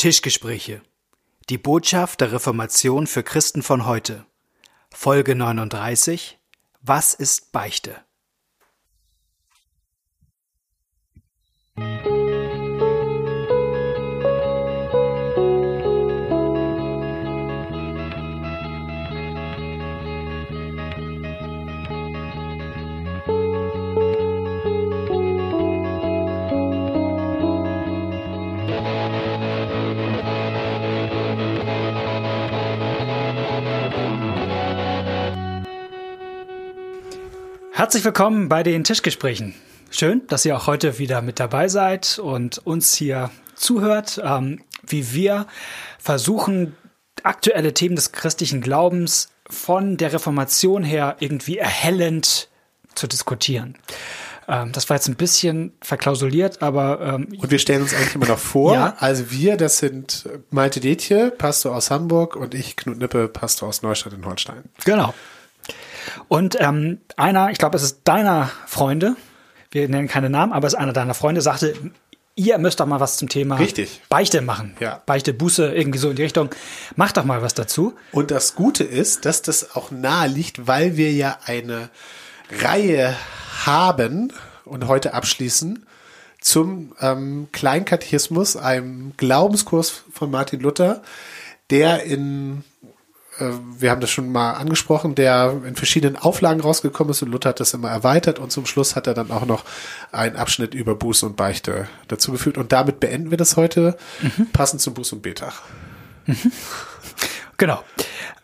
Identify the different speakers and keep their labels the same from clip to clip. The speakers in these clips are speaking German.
Speaker 1: Tischgespräche. Die Botschaft der Reformation für Christen von heute. Folge 39. Was ist Beichte? Herzlich willkommen bei den Tischgesprächen. Schön, dass ihr auch heute wieder mit dabei seid und uns hier zuhört, ähm, wie wir versuchen, aktuelle Themen des christlichen Glaubens von der Reformation her irgendwie erhellend zu diskutieren. Ähm, das war jetzt ein bisschen verklausuliert, aber. Ähm,
Speaker 2: und wir stellen uns eigentlich immer noch vor. Ja. Also wir, das sind Malte Detje, Pastor aus Hamburg und ich, Knut Nippe, Pastor aus Neustadt in Holstein.
Speaker 1: Genau. Und ähm, einer, ich glaube, es ist deiner Freunde, wir nennen keine Namen, aber es ist einer deiner Freunde, sagte, ihr müsst doch mal was zum Thema
Speaker 2: Richtig.
Speaker 1: Beichte machen. Ja. Beichte, Buße, irgendwie so in die Richtung. Macht doch mal was dazu.
Speaker 2: Und das Gute ist, dass das auch nahe liegt, weil wir ja eine Reihe haben und heute abschließen zum ähm, Kleinkatechismus, einem Glaubenskurs von Martin Luther, der in wir haben das schon mal angesprochen, der in verschiedenen Auflagen rausgekommen ist und Luther hat das immer erweitert und zum Schluss hat er dann auch noch einen Abschnitt über Buß und Beichte dazugefügt und damit beenden wir das heute, mhm. passend zum Buß und Betag.
Speaker 1: Mhm. Genau.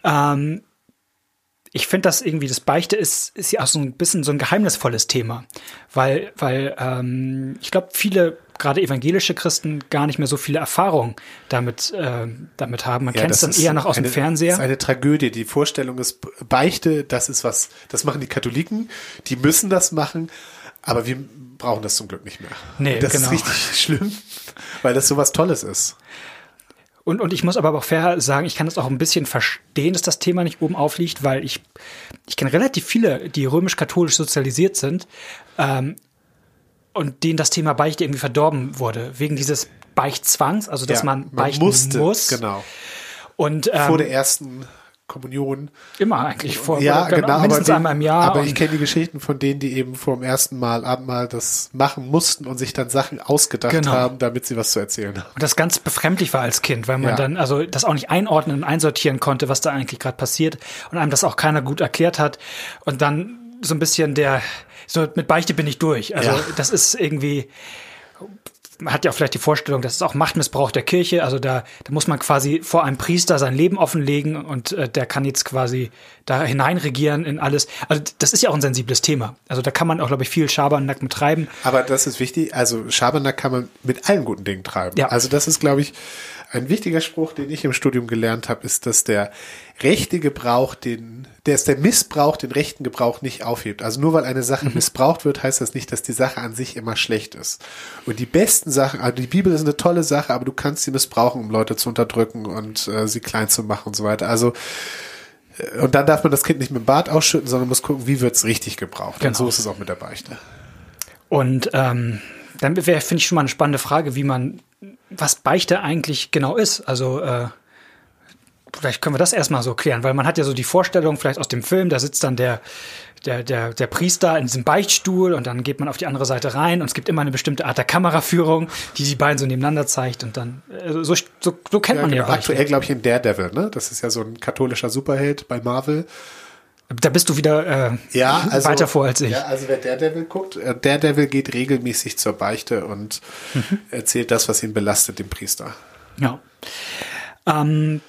Speaker 1: Ähm, ich finde das irgendwie, das Beichte ist, ist ja auch so ein bisschen so ein geheimnisvolles Thema, weil, weil ähm, ich glaube, viele gerade evangelische Christen gar nicht mehr so viele Erfahrungen damit, äh, damit haben. Man ja, kennt es dann eher noch aus
Speaker 2: eine,
Speaker 1: dem Fernseher.
Speaker 2: Das ist eine Tragödie. Die Vorstellung ist, Beichte, das ist was, das machen die Katholiken, die müssen das machen, aber wir brauchen das zum Glück nicht mehr. Nee, das genau. ist richtig schlimm, weil das so was Tolles ist.
Speaker 1: Und, und ich muss aber auch fair sagen, ich kann das auch ein bisschen verstehen, dass das Thema nicht oben aufliegt, weil ich, ich kenne relativ viele, die römisch-katholisch sozialisiert sind ähm, und denen das Thema Beichte irgendwie verdorben wurde, wegen dieses Beichtzwangs, also dass ja, man, man beichten musste, muss.
Speaker 2: Genau.
Speaker 1: Und,
Speaker 2: ähm, Vor der ersten Kommunion.
Speaker 1: Immer eigentlich vor
Speaker 2: ja, genau, genau
Speaker 1: mindestens
Speaker 2: aber
Speaker 1: einmal im Jahr.
Speaker 2: Aber ich kenne die Geschichten von denen, die eben vor dem ersten Mal Abendmahl das machen mussten und sich dann Sachen ausgedacht genau. haben, damit sie was zu erzählen haben.
Speaker 1: Und das ganz befremdlich war als Kind, weil man ja. dann also das auch nicht einordnen und einsortieren konnte, was da eigentlich gerade passiert und einem das auch keiner gut erklärt hat und dann so ein bisschen der so mit Beichte bin ich durch. Also ja. das ist irgendwie man hat ja auch vielleicht die Vorstellung, das ist auch Machtmissbrauch der Kirche. Also da, da muss man quasi vor einem Priester sein Leben offenlegen und äh, der kann jetzt quasi da hineinregieren in alles. Also das ist ja auch ein sensibles Thema. Also da kann man auch, glaube ich, viel Schabernack mit treiben.
Speaker 2: Aber das ist wichtig. Also Schabernack kann man mit allen guten Dingen treiben. Ja. Also das ist, glaube ich, ein wichtiger Spruch, den ich im Studium gelernt habe, ist, dass der rechte Gebrauch den, der ist der Missbrauch den rechten Gebrauch nicht aufhebt. Also nur weil eine Sache mhm. missbraucht wird, heißt das nicht, dass die Sache an sich immer schlecht ist. Und die besten Sachen, also die Bibel ist eine tolle Sache, aber du kannst sie missbrauchen, um Leute zu unterdrücken und äh, sie klein zu machen und so weiter. Also äh, und dann darf man das Kind nicht mit dem Bart ausschütten, sondern muss gucken, wie wird's richtig gebraucht. Genau. Und so ist es auch mit der Beichte.
Speaker 1: Und ähm, dann wäre, finde ich, schon mal eine spannende Frage, wie man, was Beichte eigentlich genau ist. Also äh, vielleicht können wir das erstmal so klären, weil man hat ja so die Vorstellung, vielleicht aus dem Film, da sitzt dann der, der, der, der Priester in diesem Beichtstuhl und dann geht man auf die andere Seite rein und es gibt immer eine bestimmte Art der Kameraführung, die die beiden so nebeneinander zeigt und dann, also so, so, so kennt ja, man genau. ja
Speaker 2: Beichte. Aktuell glaube ich in Daredevil, ne? Das ist ja so ein katholischer Superheld bei Marvel.
Speaker 1: Da bist du wieder äh,
Speaker 2: ja, also,
Speaker 1: weiter vor als ich.
Speaker 2: Ja, also wer Daredevil guckt, äh, Daredevil geht regelmäßig zur Beichte und mhm. erzählt das, was ihn belastet, dem Priester.
Speaker 1: Ja. Ähm,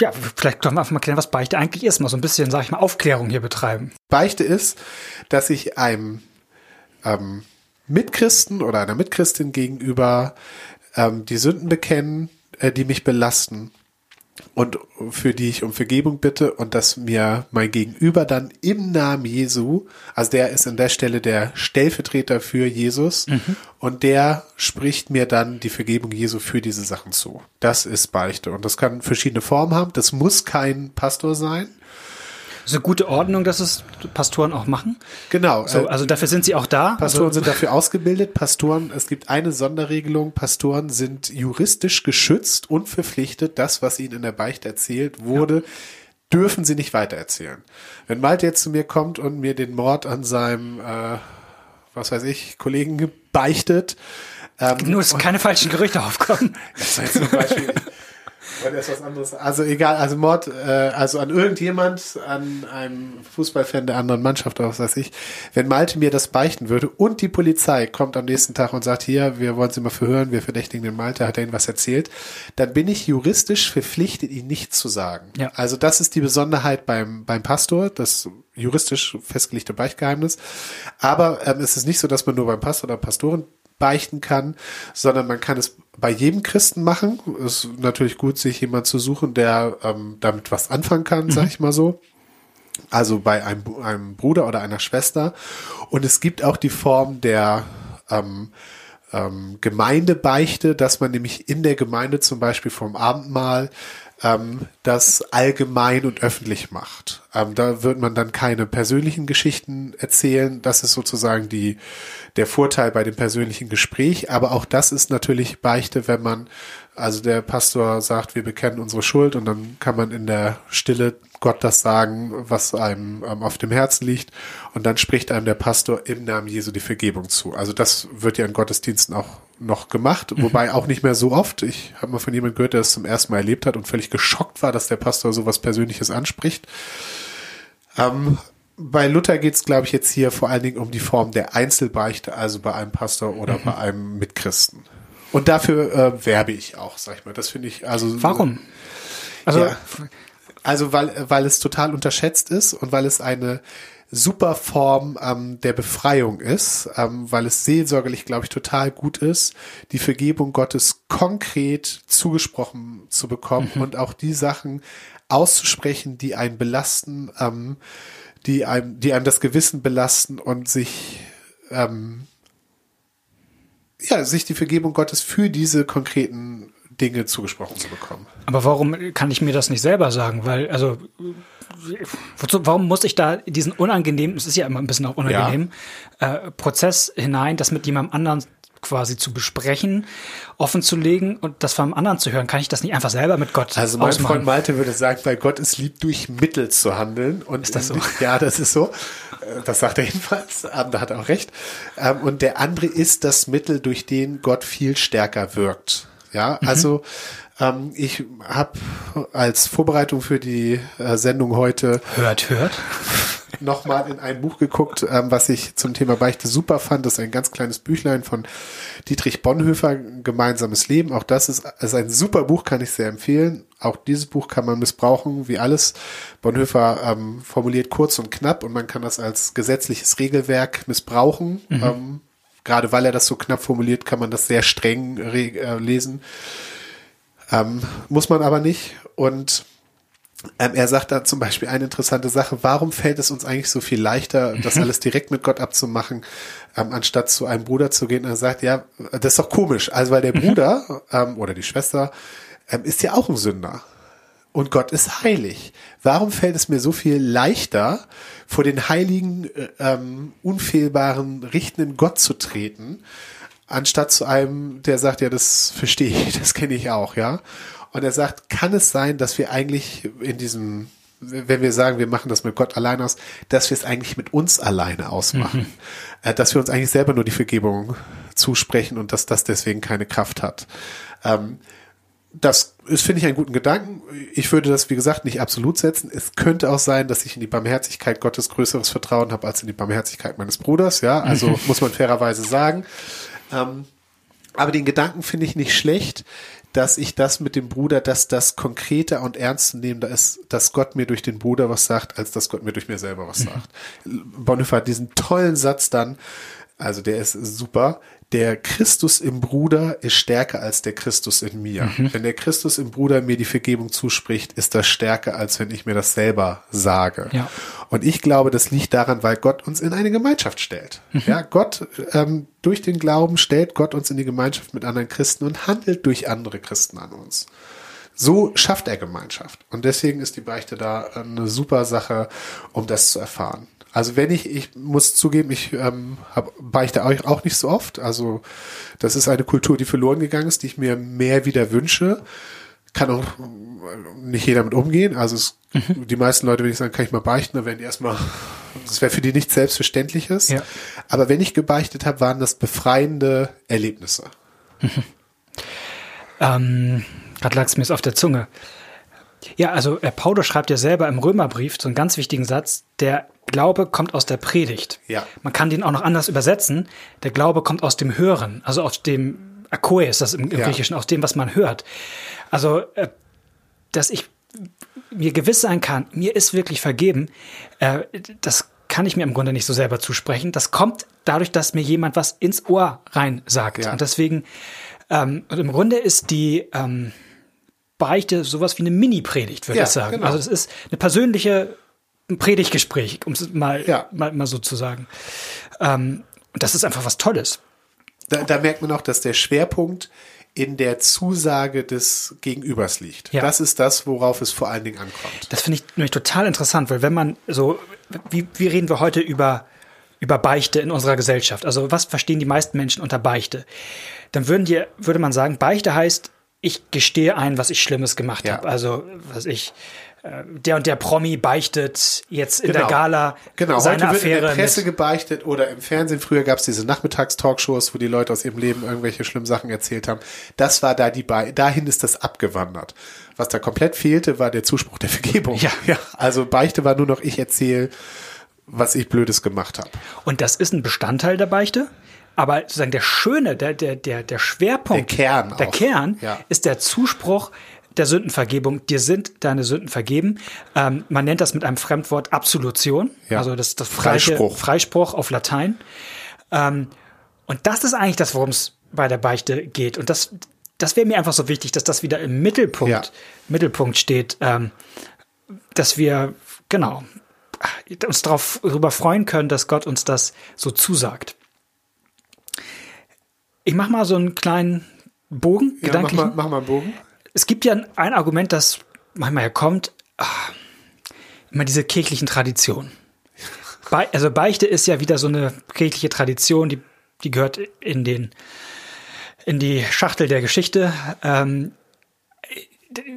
Speaker 1: ja, vielleicht können wir einfach mal klären, was Beichte eigentlich ist. Mal so ein bisschen, sag ich mal, Aufklärung hier betreiben.
Speaker 2: Beichte ist, dass ich einem ähm, Mitchristen oder einer Mitchristin gegenüber ähm, die Sünden bekennen, äh, die mich belasten und für die ich um Vergebung bitte und dass mir mein Gegenüber dann im Namen Jesu, also der ist an der Stelle der Stellvertreter für Jesus mhm. und der spricht mir dann die Vergebung Jesu für diese Sachen zu. Das ist Beichte und das kann verschiedene Formen haben. Das muss kein Pastor sein.
Speaker 1: Eine gute Ordnung, dass es Pastoren auch machen.
Speaker 2: Genau.
Speaker 1: So, äh, also dafür sind sie auch da.
Speaker 2: Pastoren
Speaker 1: also,
Speaker 2: sind dafür ausgebildet. Pastoren, es gibt eine Sonderregelung. Pastoren sind juristisch geschützt und verpflichtet, das, was ihnen in der Beichte erzählt wurde, ja. dürfen sie nicht weitererzählen. Wenn Malte jetzt zu mir kommt und mir den Mord an seinem, äh, was weiß ich, Kollegen beichtet,
Speaker 1: ähm, Nur, dass keine falschen Gerüchte aufkommen. Das war jetzt zum Beispiel,
Speaker 2: das was anderes. Also egal, also Mord, äh, also an irgendjemand, an einem Fußballfan der anderen Mannschaft oder was weiß ich, wenn Malte mir das beichten würde und die Polizei kommt am nächsten Tag und sagt, hier, wir wollen Sie mal verhören, wir verdächtigen den Malte, hat er Ihnen was erzählt, dann bin ich juristisch verpflichtet, ihn nichts zu sagen. Ja. Also das ist die Besonderheit beim, beim Pastor, das juristisch festgelegte Beichtgeheimnis. Aber ähm, es ist nicht so, dass man nur beim Pastor oder Pastoren beichten kann, sondern man kann es bei jedem Christen machen. Es ist natürlich gut, sich jemand zu suchen, der ähm, damit was anfangen kann, mhm. sag ich mal so. Also bei einem, einem Bruder oder einer Schwester. Und es gibt auch die Form der ähm, ähm, Gemeindebeichte, dass man nämlich in der Gemeinde zum Beispiel vom Abendmahl ähm, das allgemein und öffentlich macht. Ähm, da wird man dann keine persönlichen Geschichten erzählen. Das ist sozusagen die, der Vorteil bei dem persönlichen Gespräch. Aber auch das ist natürlich Beichte, wenn man, also der Pastor sagt, wir bekennen unsere Schuld und dann kann man in der Stille Gott das sagen, was einem ähm, auf dem Herzen liegt. Und dann spricht einem der Pastor im Namen Jesu die Vergebung zu. Also das wird ja in Gottesdiensten auch noch gemacht, mhm. wobei auch nicht mehr so oft. Ich habe mal von jemandem gehört, der es zum ersten Mal erlebt hat und völlig geschockt war, dass der Pastor sowas Persönliches anspricht. Ähm, bei Luther geht es, glaube ich, jetzt hier vor allen Dingen um die Form der Einzelbeichte, also bei einem Pastor oder mhm. bei einem Mitchristen. Und dafür äh, werbe ich auch, sag ich mal. Das finde ich also.
Speaker 1: Warum?
Speaker 2: Also, ja, also weil, weil es total unterschätzt ist und weil es eine super Form ähm, der Befreiung ist, ähm, weil es seelsorgerlich, glaube ich, total gut ist, die Vergebung Gottes konkret zugesprochen zu bekommen mhm. und auch die Sachen auszusprechen, die einen belasten, ähm, die einem, die einem das Gewissen belasten und sich ähm, ja, sich die Vergebung Gottes für diese konkreten Dinge zugesprochen zu bekommen.
Speaker 1: Aber warum kann ich mir das nicht selber sagen? Weil, also, wozu, warum muss ich da diesen unangenehmen, es ist ja immer ein bisschen auch unangenehm, ja. äh, Prozess hinein, das mit jemandem anderen quasi zu besprechen, offen zu legen und das vom anderen zu hören, kann ich das nicht einfach selber mit Gott
Speaker 2: Also mein ausmachen? Freund Malte würde sagen, bei Gott ist lieb, durch Mittel zu handeln. Und
Speaker 1: ist das so?
Speaker 2: Ja, das ist so. Äh, das sagt er jedenfalls. Ähm, da hat er auch recht. Ähm, und der andere ist das Mittel, durch den Gott viel stärker wirkt. Ja, mhm. also ähm, ich habe als Vorbereitung für die äh, Sendung heute
Speaker 1: hört hört
Speaker 2: nochmal in ein Buch geguckt, ähm, was ich zum Thema Beichte super fand. Das ist ein ganz kleines Büchlein von Dietrich Bonhoeffer, Gemeinsames Leben. Auch das ist, ist ein super Buch, kann ich sehr empfehlen. Auch dieses Buch kann man missbrauchen, wie alles. Bonhoeffer ähm, formuliert kurz und knapp und man kann das als gesetzliches Regelwerk missbrauchen. Mhm. Ähm, gerade weil er das so knapp formuliert, kann man das sehr streng äh, lesen. Ähm, muss man aber nicht. Und ähm, er sagt da zum Beispiel eine interessante Sache. Warum fällt es uns eigentlich so viel leichter, das alles direkt mit Gott abzumachen, ähm, anstatt zu einem Bruder zu gehen? Und er sagt, ja, das ist doch komisch. Also, weil der. Bruder ähm, oder die Schwester ähm, ist ja auch ein Sünder. Und Gott ist heilig. Warum fällt es mir so viel leichter, vor den heiligen, äh, ähm, unfehlbaren, richtenden Gott zu treten, anstatt zu einem, der sagt, ja, das verstehe ich, das kenne ich auch, ja. Und er sagt, kann es sein, dass wir eigentlich in diesem, wenn wir sagen, wir machen das mit Gott allein aus, dass wir es eigentlich mit uns alleine ausmachen. Mhm. Äh, dass wir uns eigentlich selber nur die Vergebung zusprechen und dass das deswegen keine Kraft hat. Ähm, das ist, finde ich, einen guten Gedanken. Ich würde das, wie gesagt, nicht absolut setzen. Es könnte auch sein, dass ich in die Barmherzigkeit Gottes größeres Vertrauen habe als in die Barmherzigkeit meines Bruders. Ja, also muss man fairerweise sagen. Ähm, aber den Gedanken finde ich nicht schlecht, dass ich das mit dem Bruder, dass das konkreter und ernstnehmender ist, dass Gott mir durch den Bruder was sagt, als dass Gott mir durch mir selber was mhm. sagt. Bonhoeffer hat diesen tollen Satz dann, also der ist super, der Christus im Bruder ist stärker als der Christus in mir. Mhm. Wenn der Christus im Bruder mir die Vergebung zuspricht, ist das stärker, als wenn ich mir das selber sage. Ja. Und ich glaube, das liegt daran, weil Gott uns in eine Gemeinschaft stellt. Mhm. Ja, Gott, ähm, durch den Glauben stellt Gott uns in die Gemeinschaft mit anderen Christen und handelt durch andere Christen an uns. so schafft er Gemeinschaft. Und deswegen ist die Beichte da eine super Sache, um das zu erfahren. Also wenn ich, ich muss zugeben, ich ähm, hab, beichte auch, auch nicht so oft. Also das ist eine Kultur, die verloren gegangen ist, die ich mir mehr wieder wünsche. Kann auch nicht jeder mit umgehen. Also es, mhm. die meisten Leute, wenn ich sagen, kann ich mal beichten, dann werden die erstmal, das wäre für die nichts Selbstverständliches. Ja. Aber wenn ich gebeichtet habe, waren das befreiende Erlebnisse. Mhm.
Speaker 1: Ähm, Gerade lag es mir auf der Zunge. Ja, also äh, Paulus schreibt ja selber im Römerbrief so einen ganz wichtigen Satz, der Glaube kommt aus der Predigt.
Speaker 2: Ja.
Speaker 1: Man kann den auch noch anders übersetzen. Der Glaube kommt aus dem Hören, also aus dem Akoe ist das im, im ja. Griechischen, aus dem, was man hört. Also, äh, dass ich mir gewiss sein kann, mir ist wirklich vergeben, äh, das kann ich mir im Grunde nicht so selber zusprechen. Das kommt dadurch, dass mir jemand was ins Ohr rein sagt. Ja. Und deswegen, ähm, und im Grunde ist die ähm, Beichte sowas wie eine Mini-Predigt, würde ja, ich sagen. Genau. Also es ist eine persönliche ein Predigtgespräch, um es mal, ja. mal, mal so zu sagen. Ähm, und das ist einfach was Tolles.
Speaker 2: Da, da merkt man auch, dass der Schwerpunkt in der Zusage des Gegenübers liegt. Ja. Das ist das, worauf es vor allen Dingen ankommt.
Speaker 1: Das finde ich nämlich total interessant, weil wenn man so, wie, wie reden wir heute über, über Beichte in unserer Gesellschaft? Also was verstehen die meisten Menschen unter Beichte? Dann würden die, würde man sagen, Beichte heißt, ich gestehe ein, was ich Schlimmes gemacht ja. habe. Also, was ich, äh, der und der Promi beichtet jetzt in genau. der Gala
Speaker 2: genau. seine Heute wird Affäre in der Presse gebeichtet oder im Fernsehen. Früher gab es diese Nachmittagstalkshows, wo die Leute aus ihrem Leben irgendwelche schlimmen Sachen erzählt haben. Das war da die Be dahin ist das abgewandert. Was da komplett fehlte, war der Zuspruch der Vergebung.
Speaker 1: Ja. ja.
Speaker 2: Also Beichte war nur noch ich erzähle, was ich Blödes gemacht habe.
Speaker 1: Und das ist ein Bestandteil der Beichte? Aber sozusagen der Schöne, der, der, der, der Schwerpunkt,
Speaker 2: der Kern,
Speaker 1: der Kern ja. ist der Zuspruch der Sündenvergebung. Dir sind deine Sünden vergeben. Ähm, man nennt das mit einem Fremdwort Absolution. Ja. Also das, das
Speaker 2: Freispruch.
Speaker 1: Freispruch auf Latein. Ähm, und das ist eigentlich das, worum es bei der Beichte geht. Und das, das wäre mir einfach so wichtig, dass das wieder im Mittelpunkt, ja. Mittelpunkt steht, ähm, dass wir, genau, uns darauf darüber freuen können, dass Gott uns das so zusagt. Ich mach mal so einen kleinen Bogen.
Speaker 2: Ja, mach mal, mach mal einen Bogen.
Speaker 1: Es gibt ja ein Argument, das manchmal herkommt, ach, immer diese kirchlichen Traditionen. Be also Beichte ist ja wieder so eine kirchliche Tradition, die, die gehört in den in die Schachtel der Geschichte. Ähm,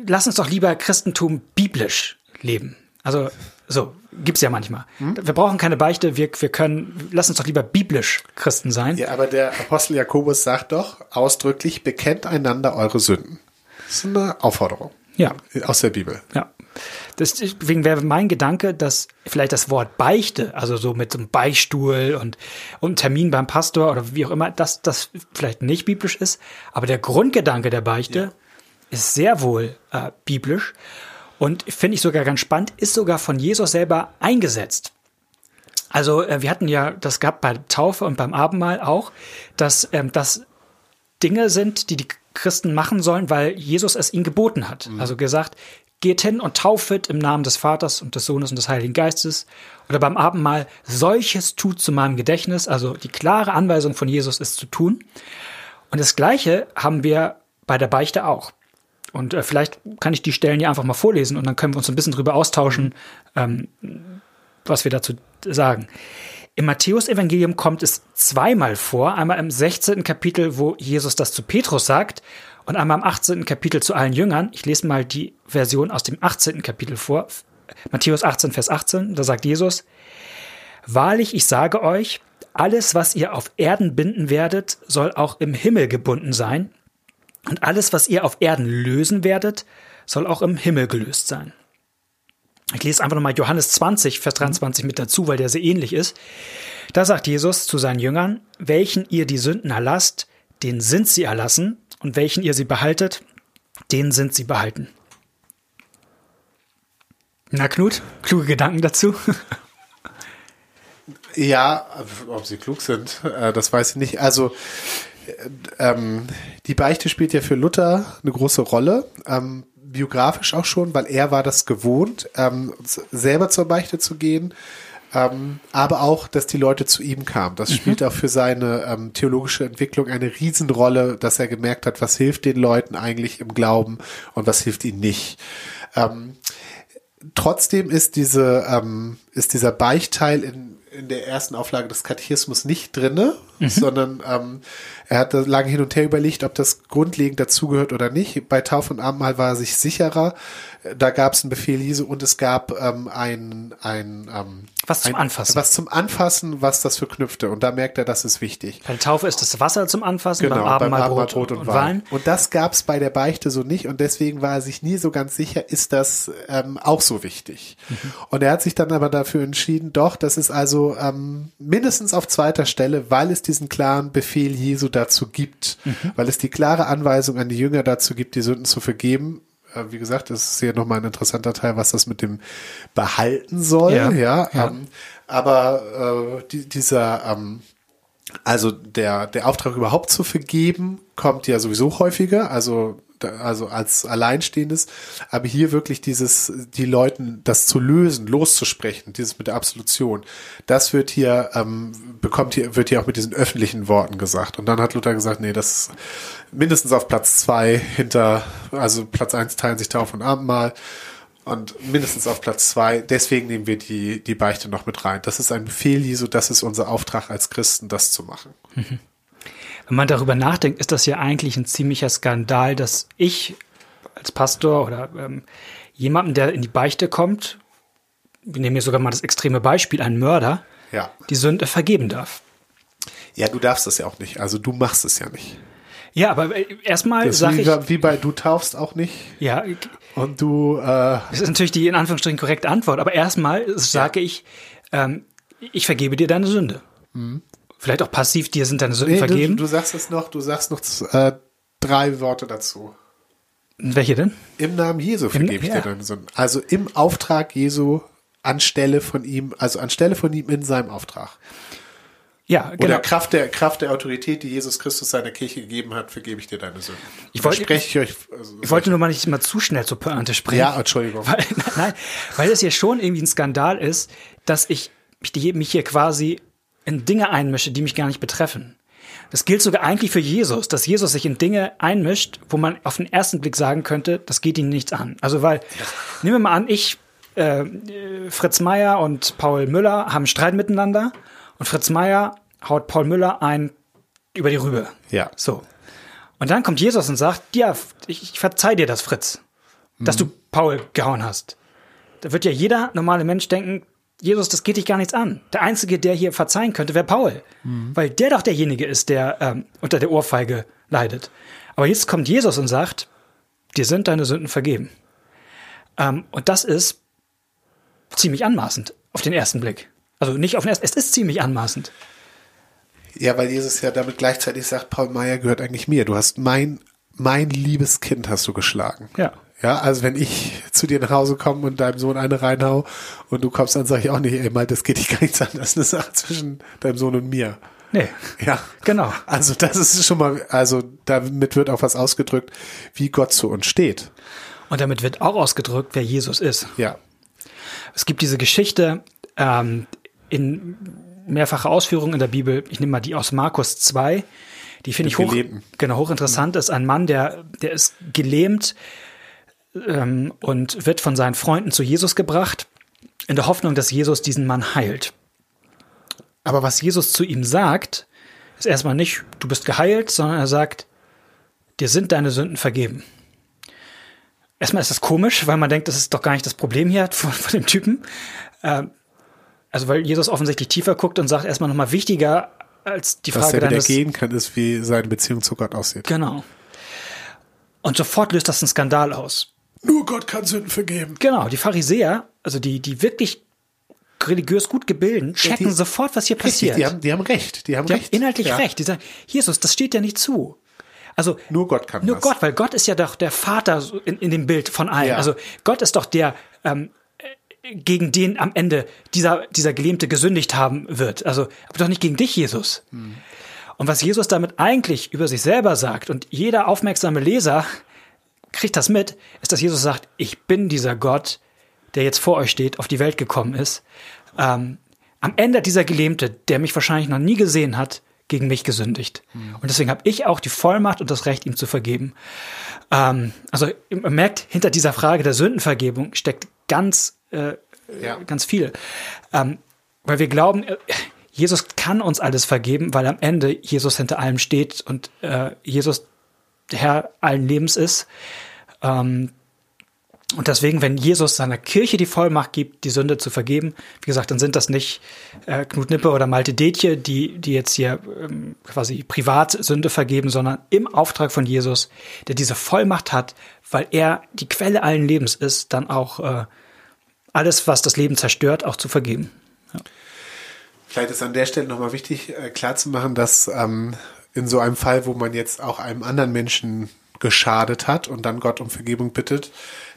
Speaker 1: lass uns doch lieber Christentum biblisch leben. Also so, gibt's ja manchmal. Hm? Wir brauchen keine Beichte, wir, wir können, lass uns doch lieber biblisch Christen sein.
Speaker 2: Ja, aber der Apostel Jakobus sagt doch ausdrücklich, bekennt einander eure Sünden. Das ist eine Aufforderung.
Speaker 1: Ja.
Speaker 2: Aus der Bibel.
Speaker 1: Ja. Deswegen wäre mein Gedanke, dass vielleicht das Wort Beichte, also so mit so einem Beistuhl und, und Termin beim Pastor oder wie auch immer, dass das vielleicht nicht biblisch ist. Aber der Grundgedanke der Beichte ja. ist sehr wohl äh, biblisch. Und finde ich sogar ganz spannend, ist sogar von Jesus selber eingesetzt. Also äh, wir hatten ja das gab bei Taufe und beim Abendmahl auch, dass ähm, das Dinge sind, die die Christen machen sollen, weil Jesus es ihnen geboten hat. Mhm. Also gesagt, geht hin und taufet im Namen des Vaters und des Sohnes und des Heiligen Geistes. Oder beim Abendmahl, solches tut zu meinem Gedächtnis. Also die klare Anweisung von Jesus ist zu tun. Und das Gleiche haben wir bei der Beichte auch. Und äh, vielleicht kann ich die Stellen hier einfach mal vorlesen und dann können wir uns ein bisschen drüber austauschen, ähm, was wir dazu sagen. Im Matthäusevangelium kommt es zweimal vor, einmal im 16. Kapitel, wo Jesus das zu Petrus sagt und einmal im 18. Kapitel zu allen Jüngern. Ich lese mal die Version aus dem 18. Kapitel vor. Matthäus 18, Vers 18, da sagt Jesus, Wahrlich, ich sage euch, alles, was ihr auf Erden binden werdet, soll auch im Himmel gebunden sein, und alles, was ihr auf Erden lösen werdet, soll auch im Himmel gelöst sein. Ich lese einfach nochmal Johannes 20, Vers 23 mit dazu, weil der sehr ähnlich ist. Da sagt Jesus zu seinen Jüngern, welchen ihr die Sünden erlasst, den sind sie erlassen, und welchen ihr sie behaltet, den sind sie behalten. Na Knut, kluge Gedanken dazu?
Speaker 2: ja, ob sie klug sind, äh, das weiß ich nicht. Also ähm, die Beichte spielt ja für Luther eine große Rolle, ähm, biografisch auch schon, weil er war das gewohnt, ähm, selber zur Beichte zu gehen. ähm, aber auch, dass die Leute zu ihm kamen. Das mhm. spielt auch für seine ähm, theologische Entwicklung eine Riesenrolle, dass er gemerkt hat, was hilft den Leuten eigentlich im Glauben und was hilft ihnen nicht. Ähm, trotzdem ist diese ähm, ist dieser Beichtteil in in der ersten Auflage des Katechismus nicht drinne, mhm. sondern ähm, er hat lange hin und her überlegt, ob das grundlegend dazugehört oder nicht. Bei Taufe und Abendmahl war er sich sicherer. Da gab es einen Befehl Jesu und es gab ähm, ein, ein ähm,
Speaker 1: was zum
Speaker 2: ein,
Speaker 1: Anfassen.
Speaker 2: Was zum Anfassen, was das verknüpfte. Und da merkt er, das ist wichtig.
Speaker 1: Bei Taufe ist das Wasser zum Anfassen,
Speaker 2: genau,
Speaker 1: beim Abendmahl,
Speaker 2: beim Abendmahl
Speaker 1: Brot,
Speaker 2: Brot, und, und Wein. Und das gab es bei der Beichte so nicht. Und deswegen war er sich nie so ganz sicher, ist das ähm, auch so wichtig. Mhm. Und er hat sich dann aber dafür entschieden, doch, das ist also ähm, mindestens auf zweiter Stelle, weil es diesen klaren Befehl Jesu dazu gibt. Mhm. Weil es die klare Anweisung an die Jünger dazu gibt, die Sünden zu vergeben äh, wie gesagt, das ist hier nochmal ein interessanter Teil, was das mit dem behalten soll. Ja, ja, ja. Ähm, aber äh, die, dieser, ähm, also der, der Auftrag überhaupt zu vergeben, kommt ja sowieso häufiger. Also also als Alleinstehendes, aber hier wirklich dieses, die Leuten das zu lösen, loszusprechen, dieses mit der Absolution, das wird hier, ähm, bekommt hier, wird hier auch mit diesen öffentlichen Worten gesagt. Und dann hat Luther gesagt, nee, das ist mindestens auf Platz zwei hinter, also Platz eins teilen sich Taufe und Abendmahl und mindestens auf Platz zwei. Deswegen nehmen wir die, die Beichte noch mit rein. Das ist ein Befehl Jesu, das ist unser Auftrag als Christen, das zu machen. Mhm
Speaker 1: wenn man darüber nachdenkt, ist das ja eigentlich ein ziemlicher Skandal, dass ich als Pastor oder ähm, jemanden, der in die Beichte kommt, wir nehmen hier sogar mal das extreme Beispiel, ein Mörder,
Speaker 2: ja.
Speaker 1: die Sünde vergeben darf.
Speaker 2: Ja, du darfst das ja auch nicht. Also du machst es ja nicht.
Speaker 1: Ja, aber äh, erstmal sage ich.
Speaker 2: Wie bei du taufst auch nicht.
Speaker 1: Ja.
Speaker 2: Und du. Äh,
Speaker 1: das ist natürlich die in Anführungsstrichen korrekte Antwort, aber erstmal sage ja. ich, ähm, ich vergebe dir deine Sünde. Mhm. Vielleicht auch passiv, dir sind deine Sünden nee, vergeben.
Speaker 2: Du, du, sagst es noch, du sagst noch äh, drei Worte dazu.
Speaker 1: Welche denn?
Speaker 2: Im Namen Jesu vergebe ich ja. dir deine Sünden. Also im Auftrag Jesu anstelle von ihm, also anstelle von ihm in seinem Auftrag.
Speaker 1: Ja, genau.
Speaker 2: Oder Kraft der, Kraft der Autorität, die Jesus Christus seiner Kirche gegeben hat, vergebe ich dir deine Sünden.
Speaker 1: Ich, wollte, ich, euch, also, ich wollte nur mal nicht immer zu schnell zur Pointe sprechen.
Speaker 2: Ja, Entschuldigung.
Speaker 1: Weil, nein, weil es ja schon irgendwie ein Skandal ist, dass ich mich hier quasi in Dinge einmische, die mich gar nicht betreffen. Das gilt sogar eigentlich für Jesus, dass Jesus sich in Dinge einmischt, wo man auf den ersten Blick sagen könnte, das geht ihn nichts an. Also weil, nehmen wir mal an, ich, äh, Fritz Meier und Paul Müller haben Streit miteinander und Fritz Meier haut Paul Müller ein über die Rübe.
Speaker 2: Ja.
Speaker 1: So. Und dann kommt Jesus und sagt, ja, ich, ich verzeih dir das, Fritz, mhm. dass du Paul gehauen hast. Da wird ja jeder normale Mensch denken, Jesus, das geht dich gar nichts an. Der Einzige, der hier verzeihen könnte, wäre Paul. Mhm. Weil der doch derjenige ist, der ähm, unter der Ohrfeige leidet. Aber jetzt kommt Jesus und sagt, dir sind deine Sünden vergeben. Ähm, und das ist ziemlich anmaßend auf den ersten Blick. Also nicht auf den ersten, es ist ziemlich anmaßend.
Speaker 2: Ja, weil Jesus ja damit gleichzeitig sagt, Paul Meyer gehört eigentlich mir. Du hast mein, mein liebes Kind hast du geschlagen.
Speaker 1: Ja.
Speaker 2: Ja, also wenn ich zu dir nach Hause komme und deinem Sohn eine reinhau und du kommst, dann sage ich auch nicht, ey, mal, das geht dich gar nichts an. Das ist eine Sache zwischen deinem Sohn und mir.
Speaker 1: Nee.
Speaker 2: Ja.
Speaker 1: Genau.
Speaker 2: Also das ist schon mal, also damit wird auch was ausgedrückt, wie Gott zu uns steht.
Speaker 1: Und damit wird auch ausgedrückt, wer Jesus ist.
Speaker 2: Ja.
Speaker 1: Es gibt diese Geschichte ähm, in mehrfacher Ausführung in der Bibel. Ich nehme mal die aus Markus 2. Die finde ich hoch, genau, hochinteressant. Das ist ein Mann, der, der ist gelähmt, ähm, und wird von seinen Freunden zu Jesus gebracht, in der Hoffnung, dass Jesus diesen Mann heilt. Aber was Jesus zu ihm sagt, ist erstmal nicht, du bist geheilt, sondern er sagt, dir sind deine Sünden vergeben. Erstmal ist das komisch, weil man denkt, das ist doch gar nicht das Problem hier von, von dem Typen. Ähm, also weil Jesus offensichtlich tiefer guckt und sagt erstmal nochmal wichtiger als die Frage
Speaker 2: Was er
Speaker 1: deines...
Speaker 2: gehen kann, ist, wie seine Beziehung zu Gott aussieht.
Speaker 1: Genau. Und sofort löst das einen Skandal aus.
Speaker 2: Nur Gott kann Sünden vergeben.
Speaker 1: Genau, die Pharisäer, also die, die wirklich religiös gut gebilden, checken die, sofort, was hier richtig, passiert.
Speaker 2: Die haben, die haben recht, die haben die recht.
Speaker 1: Haben inhaltlich ja. recht. Die sagen, Jesus, das steht ja nicht zu. Also
Speaker 2: nur Gott kann
Speaker 1: nur
Speaker 2: das.
Speaker 1: Gott, weil Gott ist ja doch der Vater in, in dem Bild von allen. Ja. Also Gott ist doch der ähm, gegen den am Ende dieser dieser Gelähmte gesündigt haben wird. Also aber doch nicht gegen dich, Jesus. Hm. Und was Jesus damit eigentlich über sich selber sagt und jeder aufmerksame Leser kriegt das mit, ist, dass Jesus sagt, ich bin dieser Gott, der jetzt vor euch steht, auf die Welt gekommen ist, ähm, am Ende dieser Gelähmte, der mich wahrscheinlich noch nie gesehen hat, gegen mich gesündigt. Mhm. Und deswegen habe ich auch die Vollmacht und das Recht, ihm zu vergeben. Ähm, also man merkt, hinter dieser Frage der Sündenvergebung steckt ganz, äh, ja. ganz viel. Ähm, weil wir glauben, äh, Jesus kann uns alles vergeben, weil am Ende Jesus hinter allem steht und äh, Jesus der Herr allen Lebens ist. Ähm, und deswegen, wenn Jesus seiner Kirche die Vollmacht gibt, die Sünde zu vergeben, wie gesagt, dann sind das nicht äh, Knut Nippe oder Malte Detje, die, die jetzt hier ähm, quasi privat Sünde vergeben, sondern im Auftrag von Jesus, der diese Vollmacht hat, weil er die Quelle allen Lebens ist, dann auch äh, alles, was das Leben zerstört, auch zu vergeben. Ja.
Speaker 2: Vielleicht ist an der Stelle nochmal wichtig, äh, klarzumachen, dass ähm, in so einem Fall, wo man jetzt auch einem anderen Menschen geschadet hat und dann Gott um Vergebung bittet,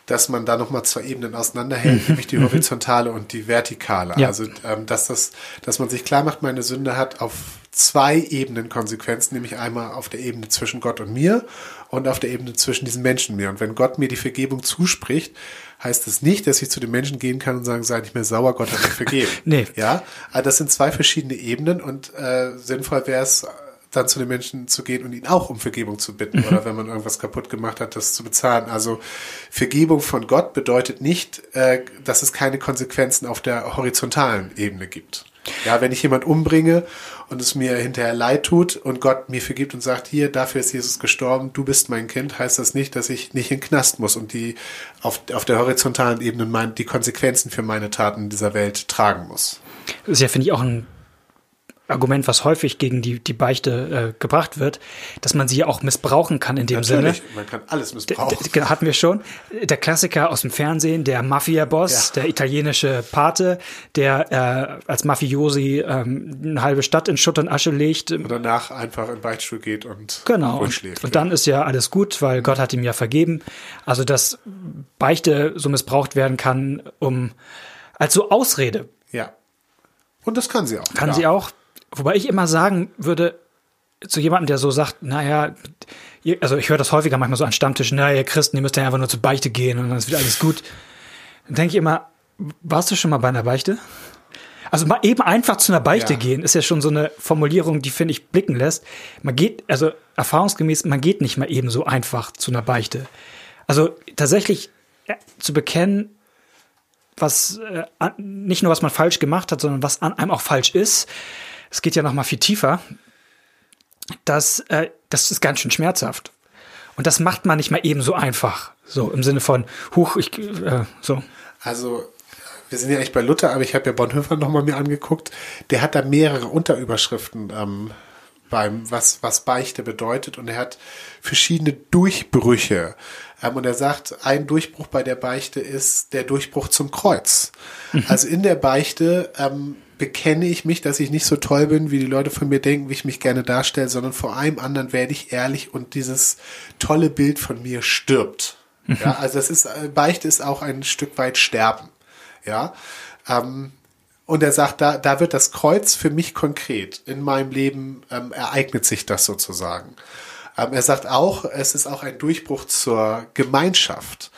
Speaker 2: dass man da nochmal zwei Ebenen auseinanderhält, mhm. nämlich die mhm. horizontale und die vertikale. Ja. Also, ähm, dass das, dass man sich klar macht, meine Sünde hat auf zwei Ebenen Konsequenzen, nämlich einmal auf der Ebene zwischen Gott und mir und auf der Ebene zwischen diesen Menschen mir. Und wenn Gott mir die Vergebung zuspricht, heißt das nicht, dass ich zu den Menschen gehen kann und sagen, sei nicht mehr sauer, Gott hat mir vergeben. nee. Ja, also das sind zwei verschiedene Ebenen und äh, sinnvoll wäre es, dann zu den Menschen zu gehen und ihn auch um Vergebung zu bitten mhm. oder wenn man irgendwas kaputt gemacht hat, das zu bezahlen. Also Vergebung von Gott bedeutet nicht, äh, dass es keine Konsequenzen auf der horizontalen Ebene gibt. Ja, wenn ich jemand umbringe und es mir hinterher leid tut und Gott mir vergibt und sagt, hier, dafür ist Jesus gestorben, du bist mein Kind, heißt das nicht, dass ich nicht in den Knast muss und die auf, auf der horizontalen Ebene mein, die Konsequenzen für meine Taten in dieser Welt tragen muss.
Speaker 1: Das ist ja, finde ich, auch ein Argument, was häufig gegen die, die Beichte äh, gebracht wird, dass man sie ja auch missbrauchen kann in dem Natürlich, Sinne.
Speaker 2: man kann alles missbrauchen.
Speaker 1: D hatten wir schon. Der Klassiker aus dem Fernsehen, der Mafia-Boss, ja. der italienische Pate, der äh, als Mafiosi ähm, eine halbe Stadt in Schutt und Asche legt.
Speaker 2: Und danach einfach in Beichtstuhl geht und
Speaker 1: genau. Und, und dann ist ja alles gut, weil Gott hat ihm ja vergeben. Also, dass Beichte so missbraucht werden kann, um als so Ausrede.
Speaker 2: Ja. Und das kann sie auch.
Speaker 1: Kann klar. sie auch. Wobei ich immer sagen würde, zu jemandem, der so sagt, naja, also ich höre das häufiger manchmal so an Stammtischen, naja, ihr Christen, ihr müsst ja einfach nur zur Beichte gehen und dann ist wieder alles gut. Dann denke ich immer, warst du schon mal bei einer Beichte? Also mal eben einfach zu einer Beichte ja. gehen, ist ja schon so eine Formulierung, die, finde ich, blicken lässt. Man geht, also erfahrungsgemäß, man geht nicht mal eben so einfach zu einer Beichte. Also tatsächlich äh, zu bekennen, was äh, nicht nur was man falsch gemacht hat, sondern was an einem auch falsch ist, es geht ja noch mal viel tiefer, das, äh, das ist ganz schön schmerzhaft. Und das macht man nicht mal eben so einfach. So im Sinne von, huch, ich, äh, so.
Speaker 2: Also, wir sind ja echt bei Luther, aber ich habe ja Bonhoeffer noch mal mir angeguckt. Der hat da mehrere Unterüberschriften ähm, beim, was, was Beichte bedeutet. Und er hat verschiedene Durchbrüche. Ähm, und er sagt, ein Durchbruch bei der Beichte ist der Durchbruch zum Kreuz. Mhm. Also in der Beichte ähm, bekenne ich mich, dass ich nicht so toll bin, wie die Leute von mir denken, wie ich mich gerne darstelle, sondern vor allem anderen werde ich ehrlich und dieses tolle Bild von mir stirbt. Mhm. Ja, also das ist, äh, Beichte ist auch ein Stück weit Sterben. Ja, ähm, und er sagt, da, da wird das Kreuz für mich konkret. In meinem Leben ähm, ereignet sich das sozusagen. Ähm, er sagt auch, es ist auch ein Durchbruch zur Gemeinschaft.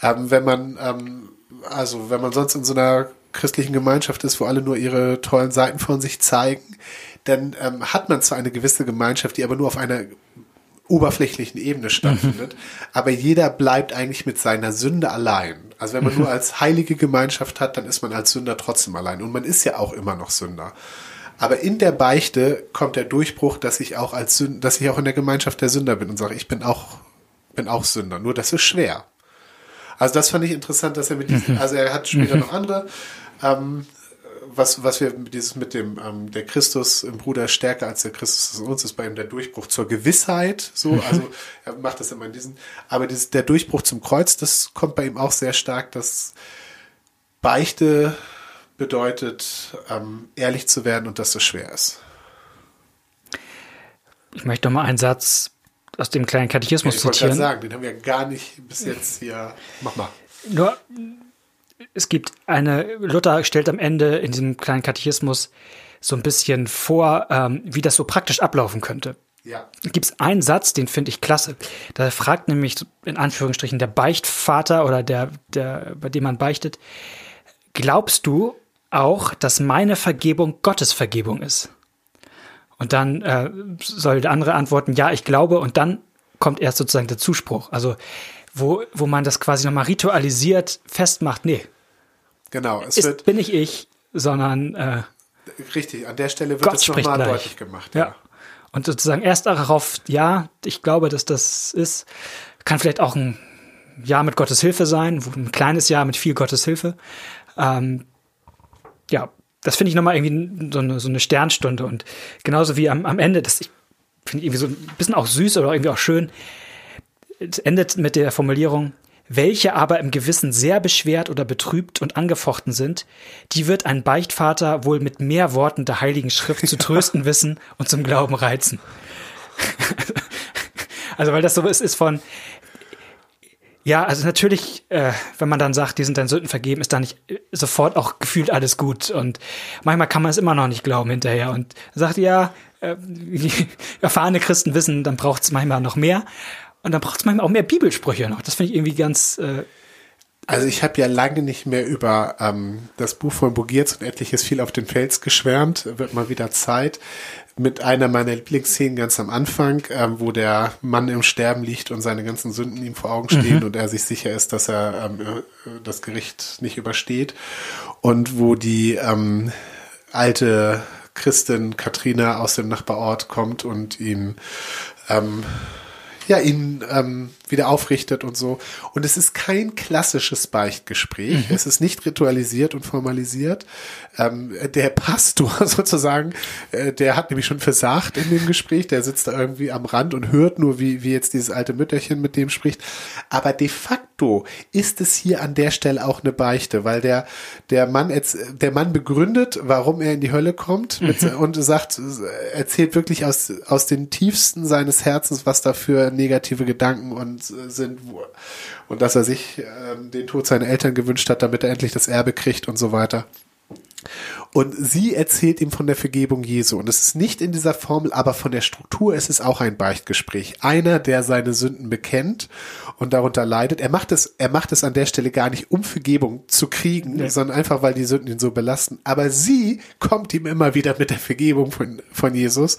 Speaker 2: Ähm, wenn man, ähm, also wenn man sonst in so einer christlichen Gemeinschaft ist, wo alle nur ihre tollen Seiten von sich zeigen, dann ähm, hat man zwar eine gewisse Gemeinschaft, die aber nur auf einer oberflächlichen Ebene stattfindet, mhm. aber jeder bleibt eigentlich mit seiner Sünde allein. Also wenn man mhm. nur als heilige Gemeinschaft hat, dann ist man als Sünder trotzdem allein und man ist ja auch immer noch Sünder. Aber in der Beichte kommt der Durchbruch, dass ich auch als Sünder, dass ich auch in der Gemeinschaft der Sünder bin und sage, ich bin auch bin auch Sünder. Nur das ist schwer. Also das fand ich interessant, dass er mit diesem, mhm. also er hat später noch andere ähm, was, was wir dieses mit dem, ähm, der Christus im Bruder stärker als der Christus in uns ist bei ihm der Durchbruch zur Gewissheit, so, mhm. also er macht das immer in diesen, aber dieses, der Durchbruch zum Kreuz, das kommt bei ihm auch sehr stark, dass Beichte bedeutet, ähm, ehrlich zu werden und dass das schwer ist.
Speaker 1: Ich möchte noch mal einen Satz aus dem kleinen Katechismus
Speaker 2: ja, ich zitieren. Sagen, den haben wir gar nicht bis jetzt hier. Mach mal.
Speaker 1: Nur es gibt eine, Luther stellt am Ende in diesem kleinen Katechismus so ein bisschen vor, ähm, wie das so praktisch ablaufen könnte. Ja. Gibt es einen Satz, den finde ich klasse. Da fragt nämlich in Anführungsstrichen der Beichtvater oder der, der, bei dem man beichtet, glaubst du, auch, dass meine Vergebung Gottes Vergebung ist. Und dann äh, soll der andere antworten, ja, ich glaube, und dann kommt erst sozusagen der Zuspruch. Also wo, wo man das quasi nochmal ritualisiert festmacht, nee.
Speaker 2: Genau,
Speaker 1: es ist, wird bin nicht ich, sondern äh,
Speaker 2: richtig, an der Stelle wird Gott es nochmal deutlich gemacht.
Speaker 1: Ja. ja. Und sozusagen erst darauf, ja, ich glaube, dass das ist, kann vielleicht auch ein Jahr mit Gottes Hilfe sein, ein kleines Jahr mit viel Gottes Hilfe. Ähm, ja, das finde ich nochmal irgendwie so eine, so eine Sternstunde. Und genauso wie am, am Ende, das finde ich irgendwie so ein bisschen auch süß oder irgendwie auch schön, endet mit der Formulierung, welche aber im Gewissen sehr beschwert oder betrübt und angefochten sind, die wird ein Beichtvater wohl mit mehr Worten der Heiligen Schrift zu trösten wissen und zum Glauben reizen. also weil das so ist, ist von, ja, also natürlich, äh, wenn man dann sagt, die sind deinen Sünden vergeben, ist da nicht sofort auch gefühlt alles gut. Und manchmal kann man es immer noch nicht glauben hinterher und sagt, ja, äh, erfahrene Christen wissen, dann braucht es manchmal noch mehr. Und dann braucht es manchmal auch mehr Bibelsprüche noch. Das finde ich irgendwie ganz. Äh,
Speaker 2: also ich habe ja lange nicht mehr über ähm, das Buch von Bogierz und etliches viel auf den Fels geschwärmt. Wird mal wieder Zeit. Mit einer meiner Lieblingsszenen ganz am Anfang, ähm, wo der Mann im Sterben liegt und seine ganzen Sünden ihm vor Augen stehen mhm. und er sich sicher ist, dass er ähm, äh, das Gericht nicht übersteht. Und wo die ähm, alte Christin Katrina aus dem Nachbarort kommt und ihm ähm, ja, ihn ähm, wieder aufrichtet und so. Und es ist kein klassisches Beichtgespräch. Mhm. Es ist nicht ritualisiert und formalisiert. Ähm, der Pastor sozusagen, äh, der hat nämlich schon versagt in dem Gespräch. Der sitzt da irgendwie am Rand und hört nur, wie, wie jetzt dieses alte Mütterchen mit dem spricht. Aber de facto ist es hier an der Stelle auch eine Beichte, weil der, der Mann, der Mann begründet, warum er in die Hölle kommt mit, mhm. und sagt, erzählt wirklich aus, aus den tiefsten seines Herzens, was da für negative Gedanken und sind und dass er sich äh, den Tod seiner Eltern gewünscht hat, damit er endlich das Erbe kriegt und so weiter. Und sie erzählt ihm von der Vergebung Jesu. Und es ist nicht in dieser Formel, aber von der Struktur ist es auch ein Beichtgespräch. Einer, der seine Sünden bekennt und darunter leidet. Er macht es, er macht es an der Stelle gar nicht, um Vergebung zu kriegen, nee. sondern einfach, weil die Sünden ihn so belasten. Aber sie kommt ihm immer wieder mit der Vergebung von, von Jesus.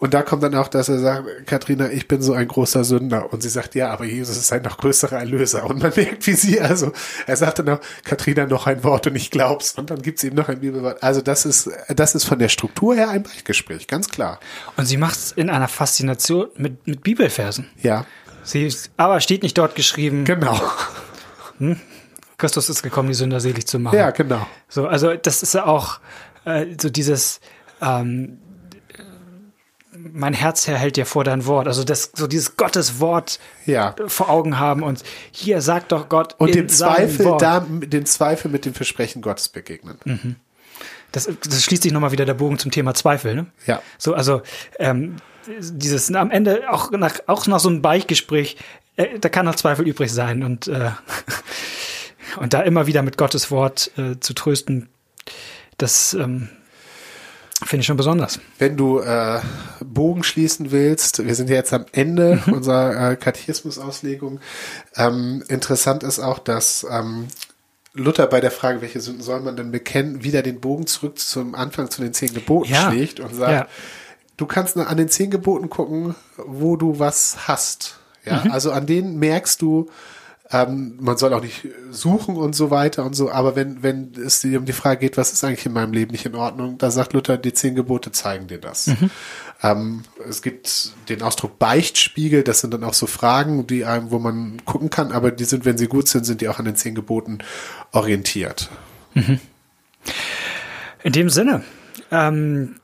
Speaker 2: Und da kommt dann auch, dass er sagt, Katrina, ich bin so ein großer Sünder. Und sie sagt, ja, aber Jesus ist ein noch größerer Erlöser. Und man merkt, wie sie, also, er sagt dann auch, Katrina, noch ein Wort und ich glaub's. Und dann gibt's ihm noch ein Bibelwort. Also das ist, das ist von der Struktur her ein Beichtgespräch, ganz klar.
Speaker 1: Und sie macht's in einer Faszination mit, mit Bibelversen.
Speaker 2: Ja.
Speaker 1: Sie, aber steht nicht dort geschrieben.
Speaker 2: Genau.
Speaker 1: Hm? Christus ist gekommen, die Sünder selig zu machen.
Speaker 2: Ja, genau.
Speaker 1: So, also das ist ja auch äh, so dieses, ähm, mein Herz hält dir vor dein Wort. Also das, so dieses Gottes Wort
Speaker 2: ja.
Speaker 1: vor Augen haben und hier sagt doch Gott
Speaker 2: und dem Zweifel da, den Zweifel mit dem Versprechen Gottes begegnen.
Speaker 1: Mhm. Das, das schließt sich nochmal wieder der Bogen zum Thema Zweifel, ne?
Speaker 2: Ja.
Speaker 1: So, also ähm, dieses am Ende auch nach auch nach so einem Beichtgespräch, äh, da kann noch Zweifel übrig sein und äh, und da immer wieder mit Gottes Wort äh, zu trösten, das ähm, Finde ich schon besonders.
Speaker 2: Wenn du äh, Bogen schließen willst, wir sind ja jetzt am Ende mhm. unserer äh, Katechismusauslegung. Ähm, interessant ist auch, dass ähm, Luther bei der Frage, welche Sünden soll man denn bekennen, wieder den Bogen zurück zum Anfang zu den zehn Geboten ja. schlägt und sagt, ja. du kannst an den zehn Geboten gucken, wo du was hast. Ja, mhm. also an denen merkst du, ähm, man soll auch nicht suchen und so weiter und so, aber wenn, wenn es dir um die Frage geht, was ist eigentlich in meinem Leben nicht in Ordnung, da sagt Luther, die zehn Gebote zeigen dir das. Mhm. Ähm, es gibt den Ausdruck Beichtspiegel, das sind dann auch so Fragen, die einem, wo man gucken kann, aber die sind, wenn sie gut sind, sind die auch an den zehn Geboten orientiert. Mhm.
Speaker 1: In dem Sinne, ähm,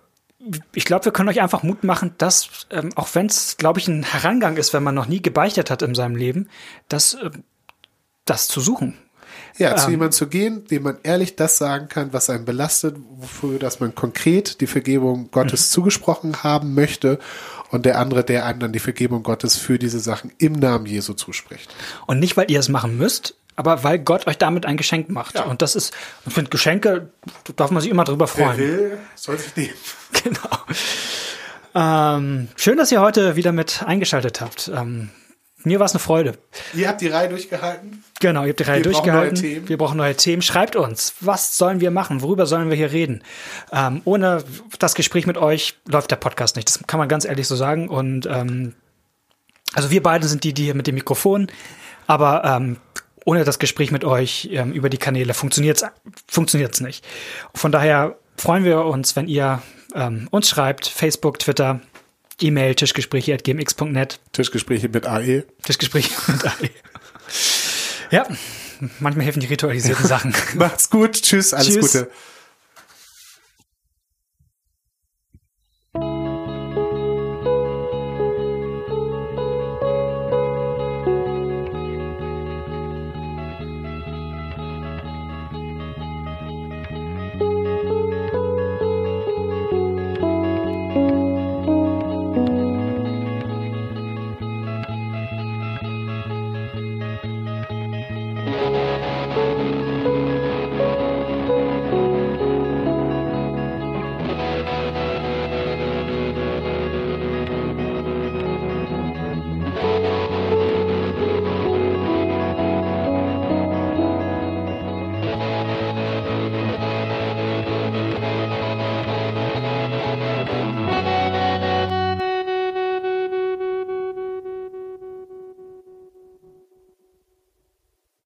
Speaker 1: ich glaube, wir können euch einfach Mut machen, dass, ähm, auch wenn es, glaube ich, ein Herangang ist, wenn man noch nie gebeichtet hat in seinem Leben, dass äh, das zu suchen.
Speaker 2: Ja, zu ähm, jemandem zu gehen, dem man ehrlich das sagen kann, was einen belastet, wofür dass man konkret die Vergebung Gottes mhm. zugesprochen haben möchte und der andere, der einem dann die Vergebung Gottes für diese Sachen im Namen Jesu zuspricht.
Speaker 1: Und nicht, weil ihr es machen müsst, aber weil Gott euch damit ein Geschenk macht. Ja. Und das ist, ich finde, Geschenke, darf man sich immer drüber freuen.
Speaker 2: Wer will, soll sich nehmen.
Speaker 1: Genau. Ähm, schön, dass ihr heute wieder mit eingeschaltet habt. Ähm, mir war es eine Freude.
Speaker 2: Ihr habt die Reihe durchgehalten.
Speaker 1: Genau, ihr habt die Reihe wir durchgehalten. Brauchen wir brauchen neue Themen. Schreibt uns, was sollen wir machen? Worüber sollen wir hier reden? Ähm, ohne das Gespräch mit euch läuft der Podcast nicht. Das kann man ganz ehrlich so sagen. Und ähm, also wir beide sind die, die hier mit dem Mikrofon, aber ähm, ohne das Gespräch mit euch ähm, über die Kanäle funktioniert's funktioniert's nicht. Von daher freuen wir uns, wenn ihr ähm, uns schreibt, Facebook, Twitter, E-Mail tischgespräche.gmx.net.
Speaker 2: Tischgespräche mit AE.
Speaker 1: Tischgespräche mit AE. Ja, manchmal helfen die ritualisierten Sachen.
Speaker 2: Macht's gut. Tschüss. Alles Tschüss. Gute.